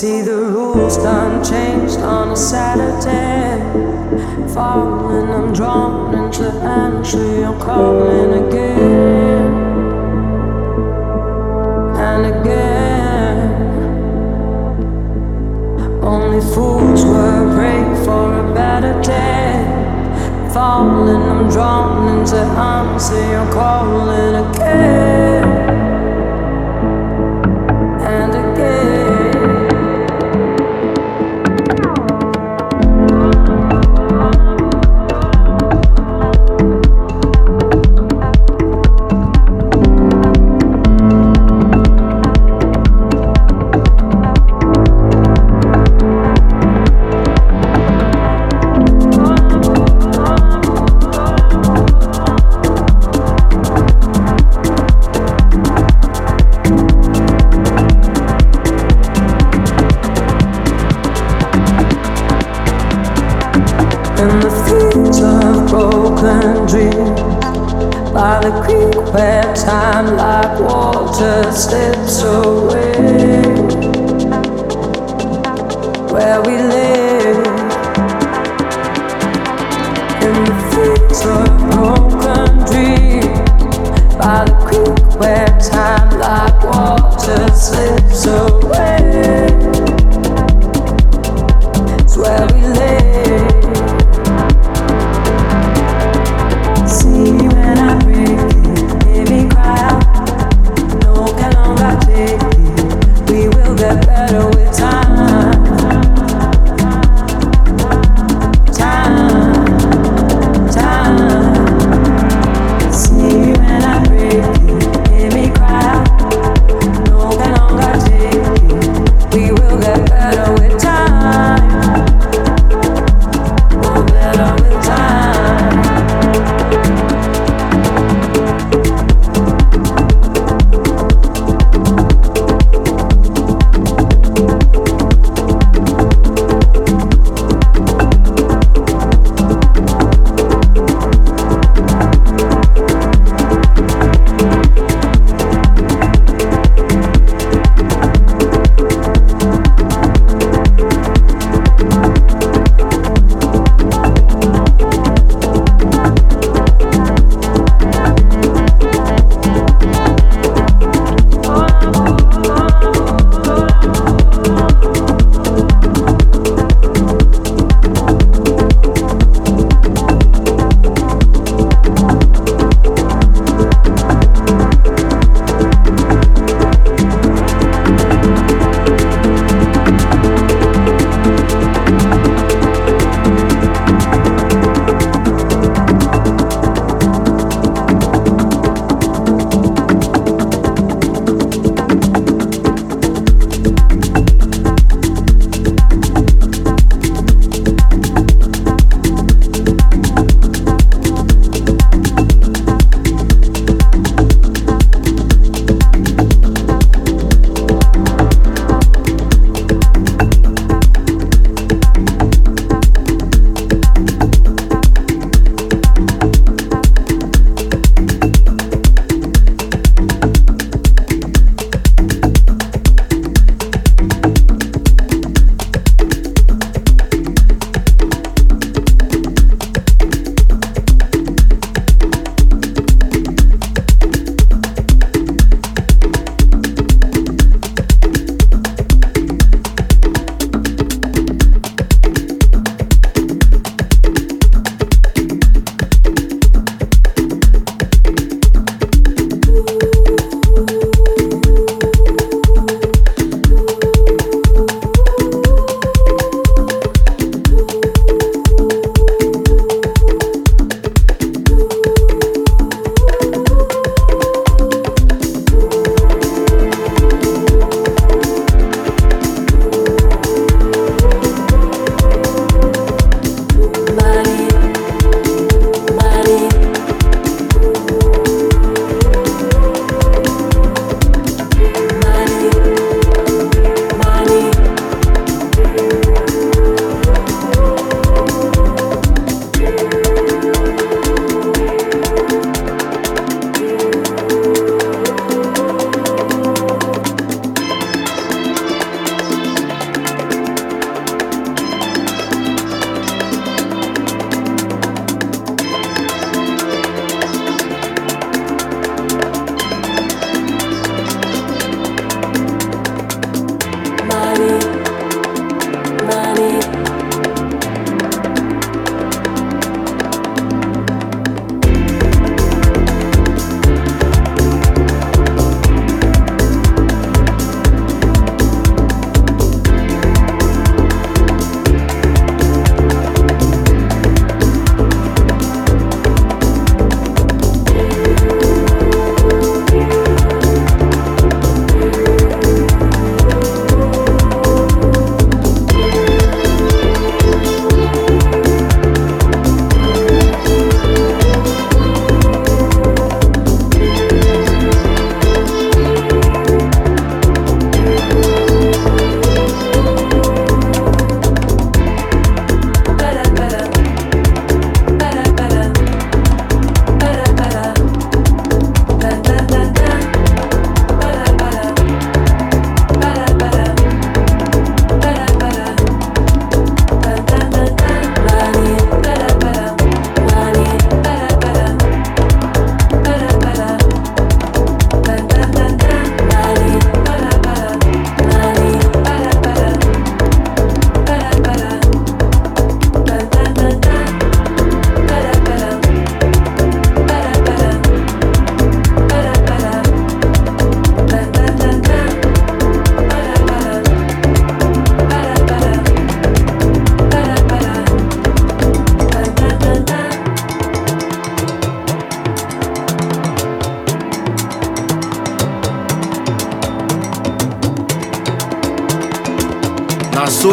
See the rules done changed on a Saturday. Falling, I'm drawn into entry. I'm calling again and again. Only fools were praying for a better day. Falling, I'm drawn into honesty. I'm calling again. steps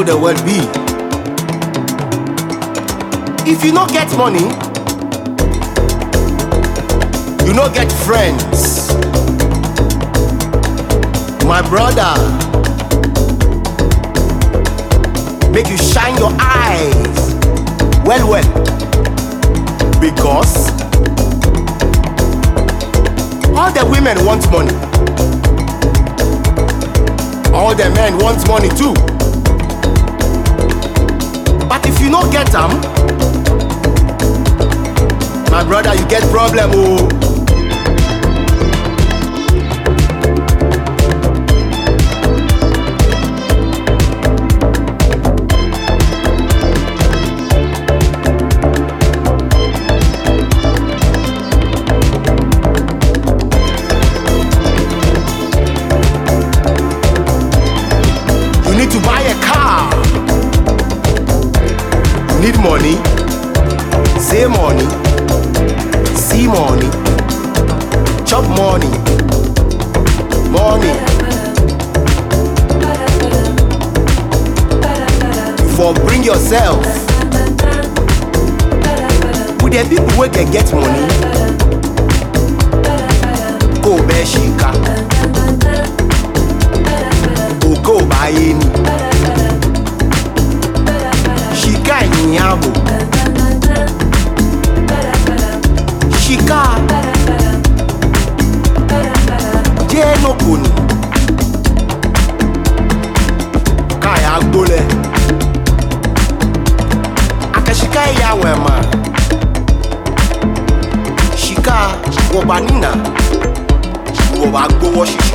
the world be. If you no get money, you no get friends. My brother, make you shine your eyes well well because all the women want money all the men want money too but if you no get am my brother you get problem. Oh. Need money. Say money. See money. Chop money. Money. For bring yourself. With the people wey can get money. Go bear shika. Go buy any. ẹ̀yìn àwò. ṣìkà jẹ́ẹ́nù kò ní. káyà gbólẹ̀. akẹ́síkà ìyàwó ẹ̀ mà. ṣìkà wọ̀gbà nínà wọ̀gbà gbówó ṣiṣẹ́.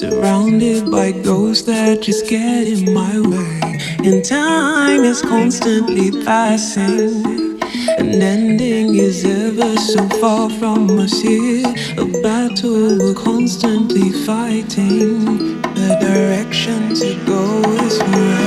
Surrounded by ghosts that just get in my way. And time is constantly passing. An ending is ever so far from us here. A battle we're constantly fighting. The direction to go is forever.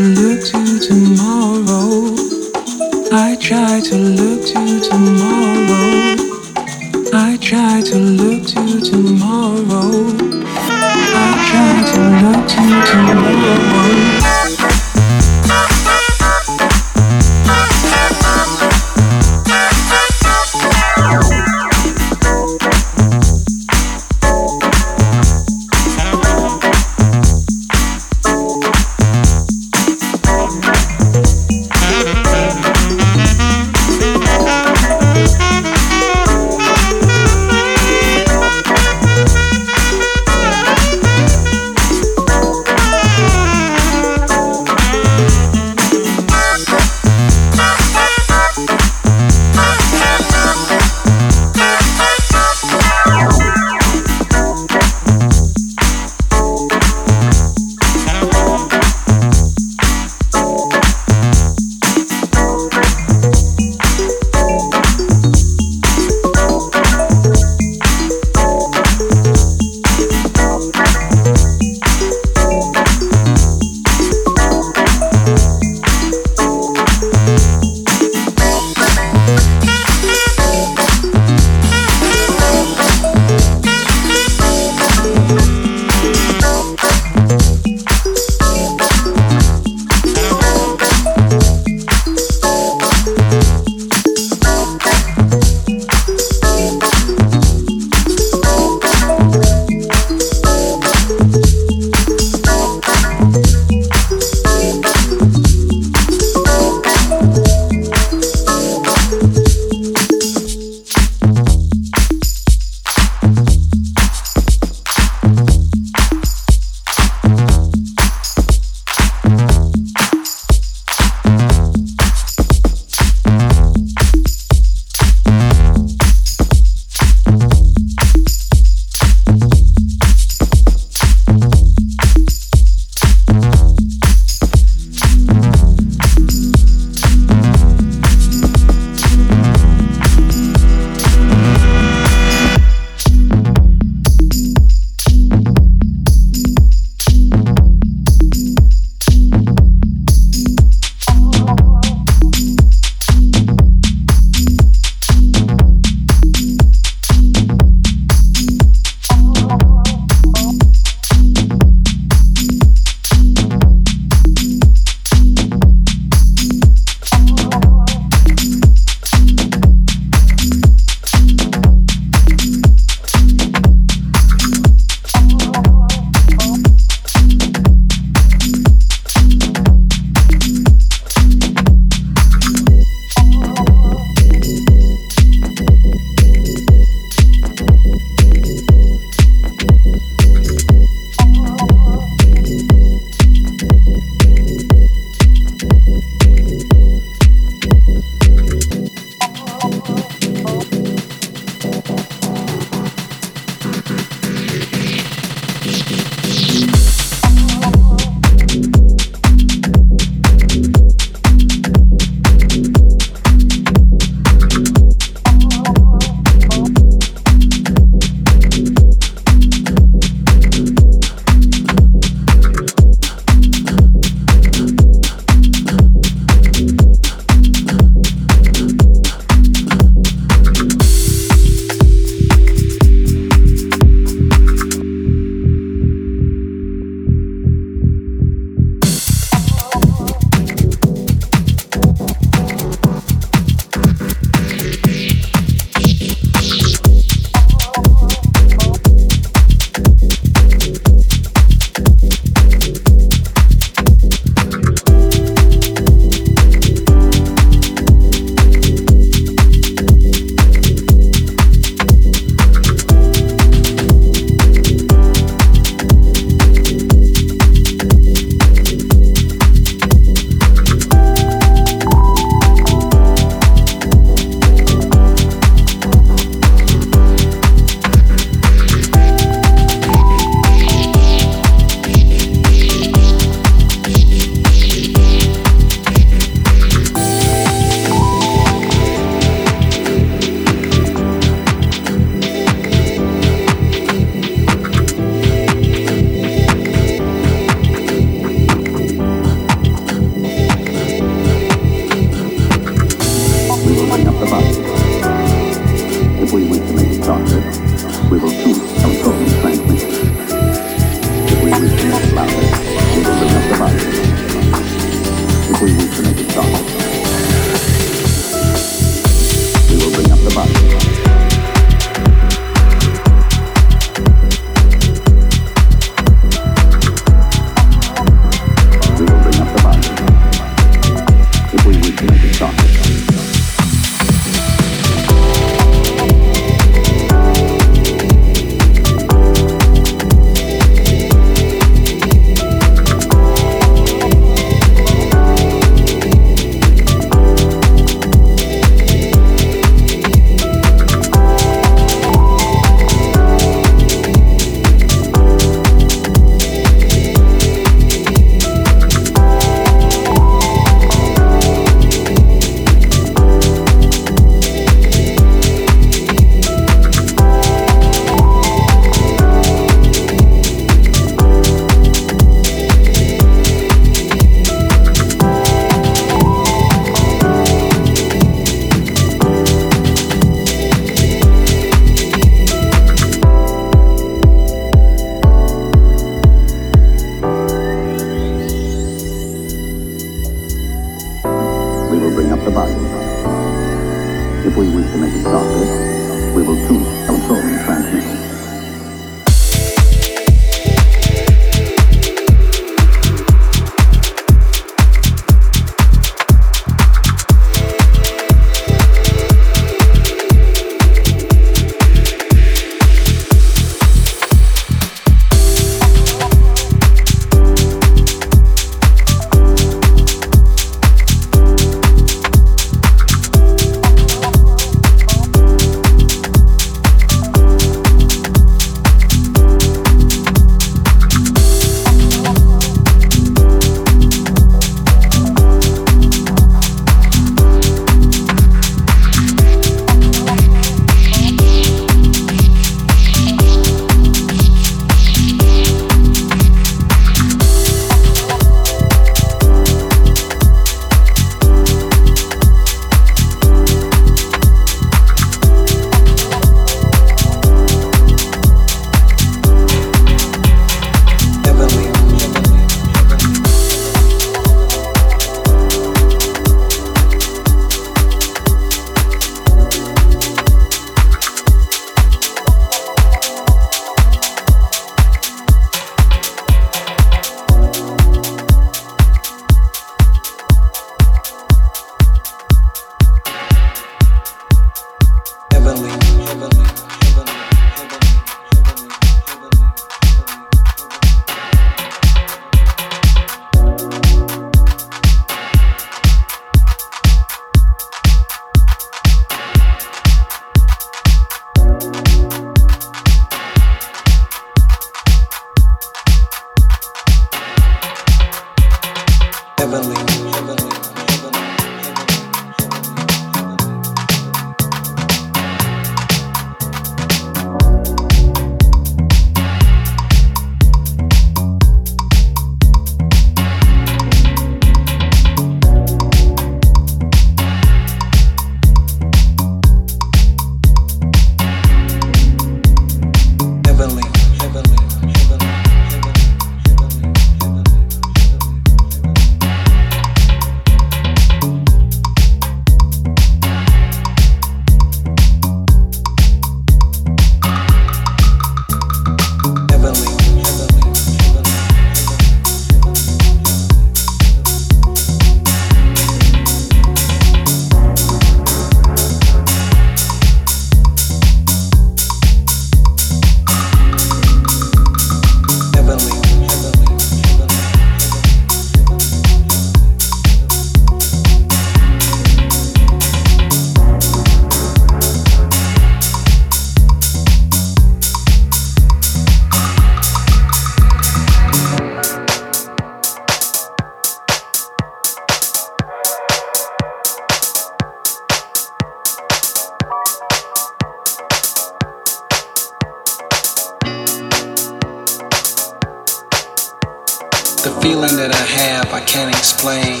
The feeling that I have, I can't explain.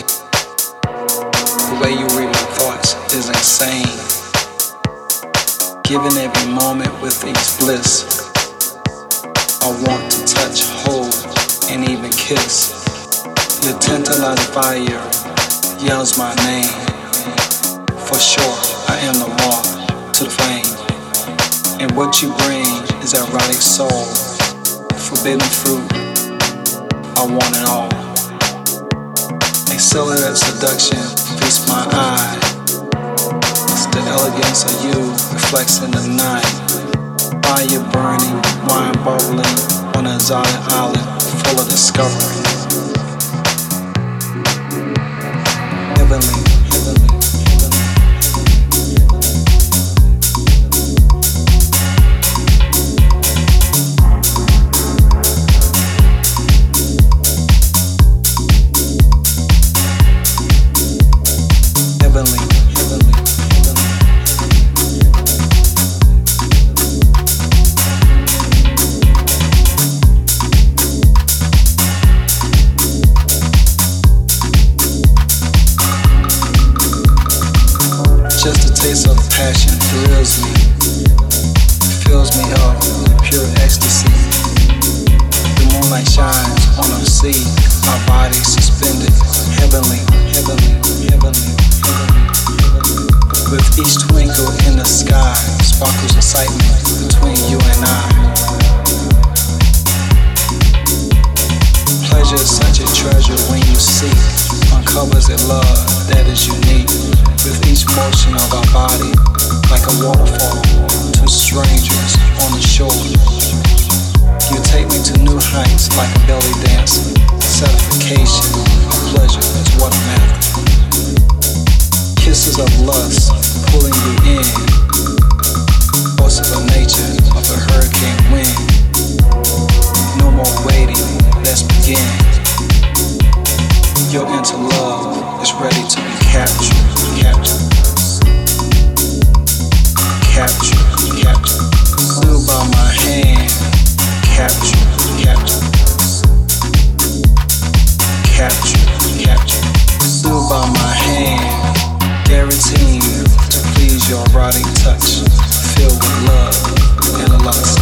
The way you read my thoughts is insane. Given every moment with each bliss, I want to touch, hold, and even kiss. Your tantalizing fire yells my name. For sure, I am the moth to the flame. And what you bring is erotic soul, forbidden fruit. I want it all. Accelerate seduction, feast my eye. It's the elegance of you reflects in the night. Fire burning, wine bubbling on a exotic island full of discovery. like a belly dance, satisfaction, pleasure is what matters. Kisses of lust pulling you in, forces of nature of a hurricane wind. No more waiting, let's begin. Your into love is ready to be captured, captured, captured, captured. Still by my hand, captured, captured capture, capture. Still by my hand, guaranteeing to please your rotting touch, filled with love and a lot of.